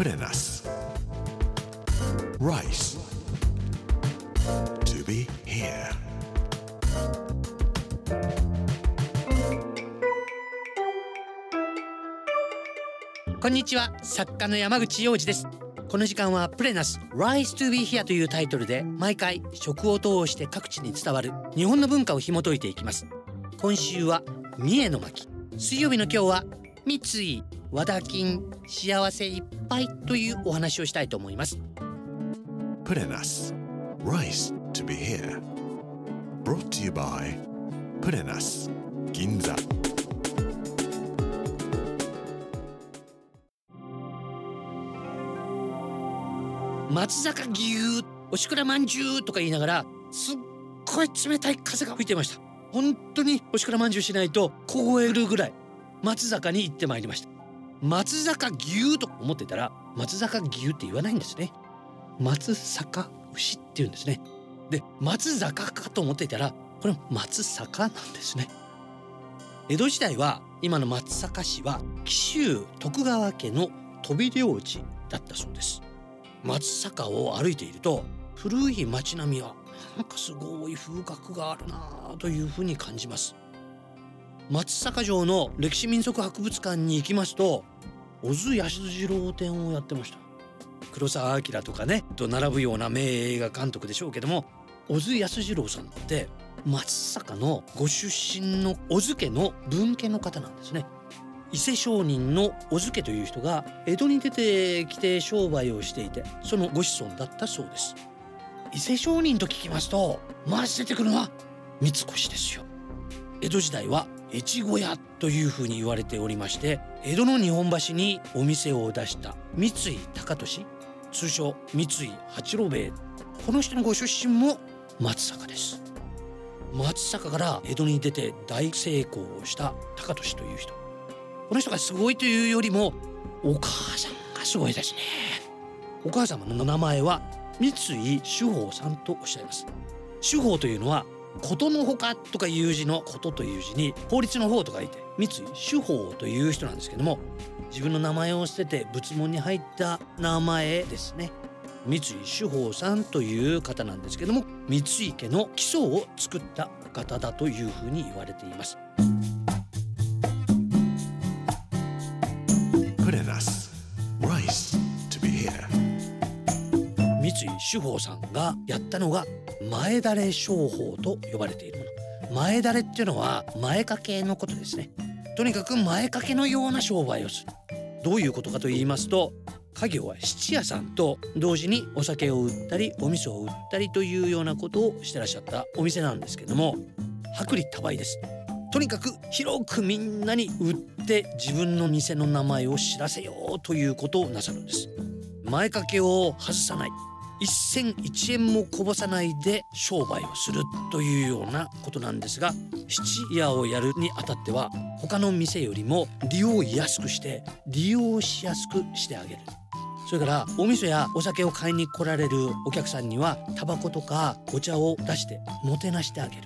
プレナス Rice. To be here. こんにちは。作家の山口洋二です。この時間はプレナス Rise to be here というタイトルで毎回食を通して各地に伝わる日本の文化を紐解いていきます。今週は三重の巻。水曜日の今日は三井和田金幸せいっぱいというお話をしたいと思います。プレナス Rice to be here. Brought to you by プレナス銀座松坂牛おしくらまんじゅうとか言いながらすっごい冷たい風が吹いてました。本当におしくらまんじゅうしないと凍えるぐらい松坂に行ってまいりました松坂牛と思ってたら松坂牛って言わないんですね。松坂牛って言うんですね。で松坂かと思っていたらこれ松坂なんですね。江戸時代は今の松坂市は紀州徳川家の飛び領地だったそうです。松坂を歩いていると古い町並みはなんかすごい風格があるなというふうに感じます。松坂城の歴史民俗博物館に行きますと小津安二郎展をやってました。黒澤明とかねと並ぶような名映画監督でしょうけども小津安二郎さんって松坂のご出身の小津家の分家の方なんですね。伊勢商人の小津家という人が江戸に出てきて商売をしていてそのご子孫だったそうです。伊勢商人と聞きますとまず出てくるのは三越ですよ。江戸時代は越後屋というふうに言われておりまして江戸の日本橋にお店を出した三井高利通称三井八郎兵衛。この人のご出身も松坂です。松坂から江戸に出て大成功をした高利という人。この人がすごいというよりもお母さんがすごいですね。お母様の名前は三井主法さんとおっしゃいます。主法というのはことのほかとかいう字のことという字に法律の方と書いて三井主法という人なんですけども自分の名前を捨てて仏門に入った名前ですね。三井主法さんという方なんですけども三井家の基礎を作った方だというふうに言われています。主法さんがやったのが前だれ商法と呼ばれているもの。前だれっていうのは前掛けのことですね。とにかく前掛けのような商売をする。どういうことかと言いますと家業は質屋さんと同時にお酒を売ったりお味噌を売ったりというようなことをしてらっしゃった。お店なんですけども薄利多売です。とにかく広くみんなに売って自分の店の名前を知らせようということをなさるんです。前掛けを外さない。一銭一円もこぼさないで商売をするというようなことなんですが質屋をやるにあたっては他の店よりも利用安くして利用しやすくしてあげる。それからお味噌やお酒を買いに来られるお客さんにはタバコとかお茶を出してもてなしてあげる。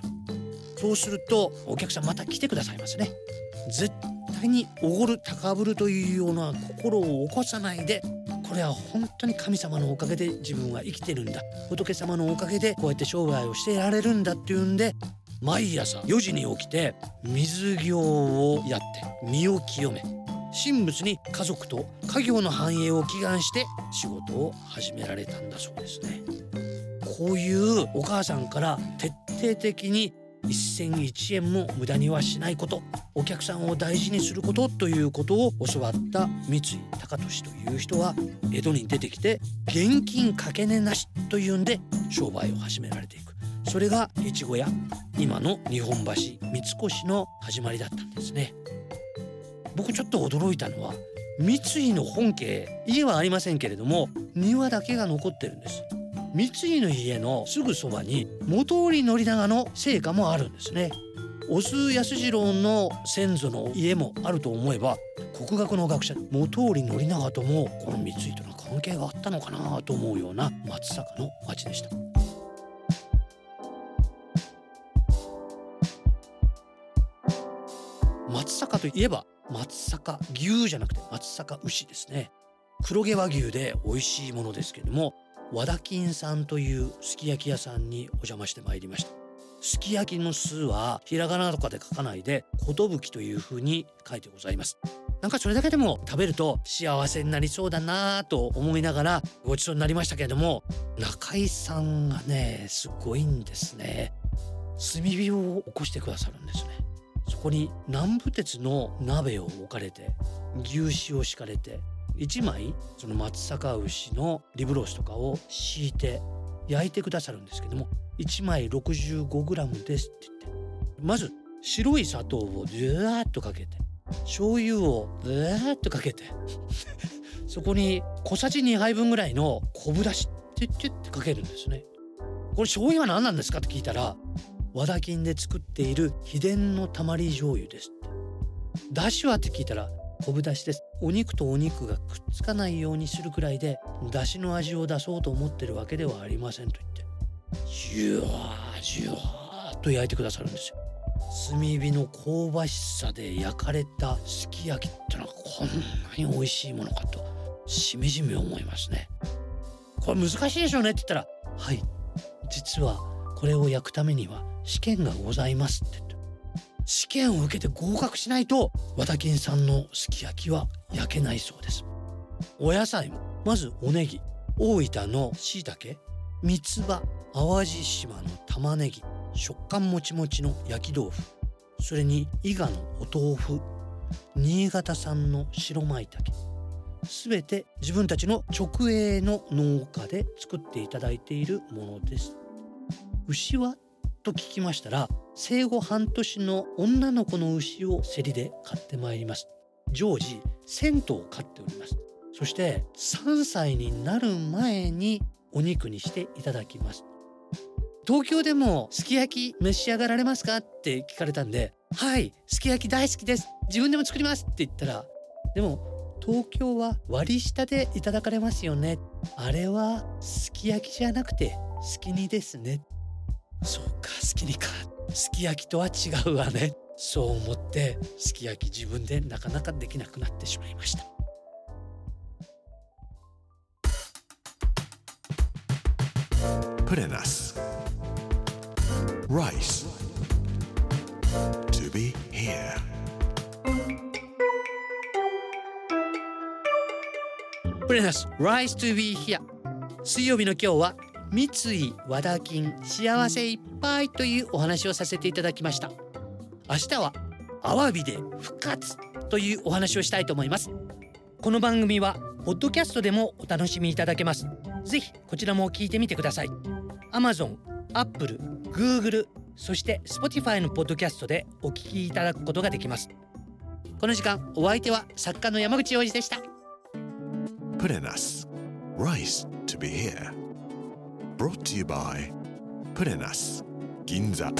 そうするとお客さんまた来てくださいますね。絶対におごる高ぶるというような心を起こさないでこれは本当に神様のおかげで自分は生きてるんだ。仏様のおかげでこうやって商売をしていられるんだっていうんで毎朝4時に起きて水行をやって身を清め神仏に家族と家業の繁栄を祈願して仕事を始められたんだそうですね。こういうお母さんから徹底的に一銭一円も無駄にはしないこと。お客さんを大事にすることということを教わった三井高利という人は江戸に出てきて現金かけ値なしというんで商売を始められていく。それが越後屋今の日本橋三越の始まりだったんですね。僕ちょっと驚いたのは三井の本家家はありませんけれども庭だけが残ってるんです。三井の家のすぐそばに元織宣長の生家もあるんですね。小津安二郎の先祖の家もあると思えば国学の学者元織宣長ともこの三井との関係があったのかなと思うような松坂の町でした。松坂といえば松阪牛じゃなくて松阪牛ですね。黒毛和牛で美味しいものですけれども和田金さんというすき焼き屋さんにお邪魔してまいりました。すき焼きの酢はひらがなとかで書かないで寿という風に書いてございます。なんかそれだけでも食べると幸せになりそうだなぁと思いながらごちそうになりましたけれども中井さんがねすごいんですね。炭火を起こしてくださるんですね。そこに南部鉄の鍋を置かれて牛脂を敷かれて1枚その松阪牛のリブロースとかを敷いて焼いてくださるんですけども1枚 65g ですって言って。まず白い砂糖をずーっとかけて醤油をずーっとかけて そこに小さじ2杯分ぐらいの昆布だしってってってかけるんですね。これ醤油は何なんですかって聞いたら和田金で作っている秘伝のたまり醤油ですって。だしはって聞いたら昆布だしです。お肉とお肉がくっつかないようにするくらいでだしの味を出そうと思ってるわけではありませんと言ってジュワージュワーと焼いてくださるんですよ。炭火の香ばしさで焼かれたすき焼きってのはこんなに美味しいものかとしみじみ思いますね。これ難しいでしょうねって言ったらはい実はこれを焼くためには試験がございますって言って。試験を受けて合格しないと和田金さんのすき焼きは焼けないそうです。お野菜もまずおネギ大分のしいたけ三つ葉淡路島の玉ねぎ食感もちもちの焼き豆腐それに伊賀のお豆腐新潟産の白舞茸すべて自分たちの直営の農家で作っていただいているものです。牛は？と聞きましたら生後半年の女の子の牛を競りで買ってまいります常時1000頭飼っております。そして3歳になる前にお肉にしていただきます。東京でもすき焼き召し上がられますかって聞かれたんではいすき焼き大好きです。自分でも作りますって言ったらでも東京は割り下でいただかれますよね。あれはすき焼きじゃなくてすき煮ですね。そうかすき煮か。すき焼きとは違うわねそう思ってすき焼き自分でなかなかできなくなってしまいました Purenas. Rice. To be here. プレナス Rise to be here 水曜日の今日は三井和田金幸せいっぱいというお話をさせていただきました。明日はアワビで復活というお話をしたいと思います。この番組はポッドキャストでもお楽しみいただけます。ぜひこちらも聞いてみてください。Amazon、Apple、Google そして Spotify のポッドキャストでお聞きいただくことができます。この時間お相手は作家の山口洋二でした。Purenas. Rice to be here. brought to you by プレナス銀座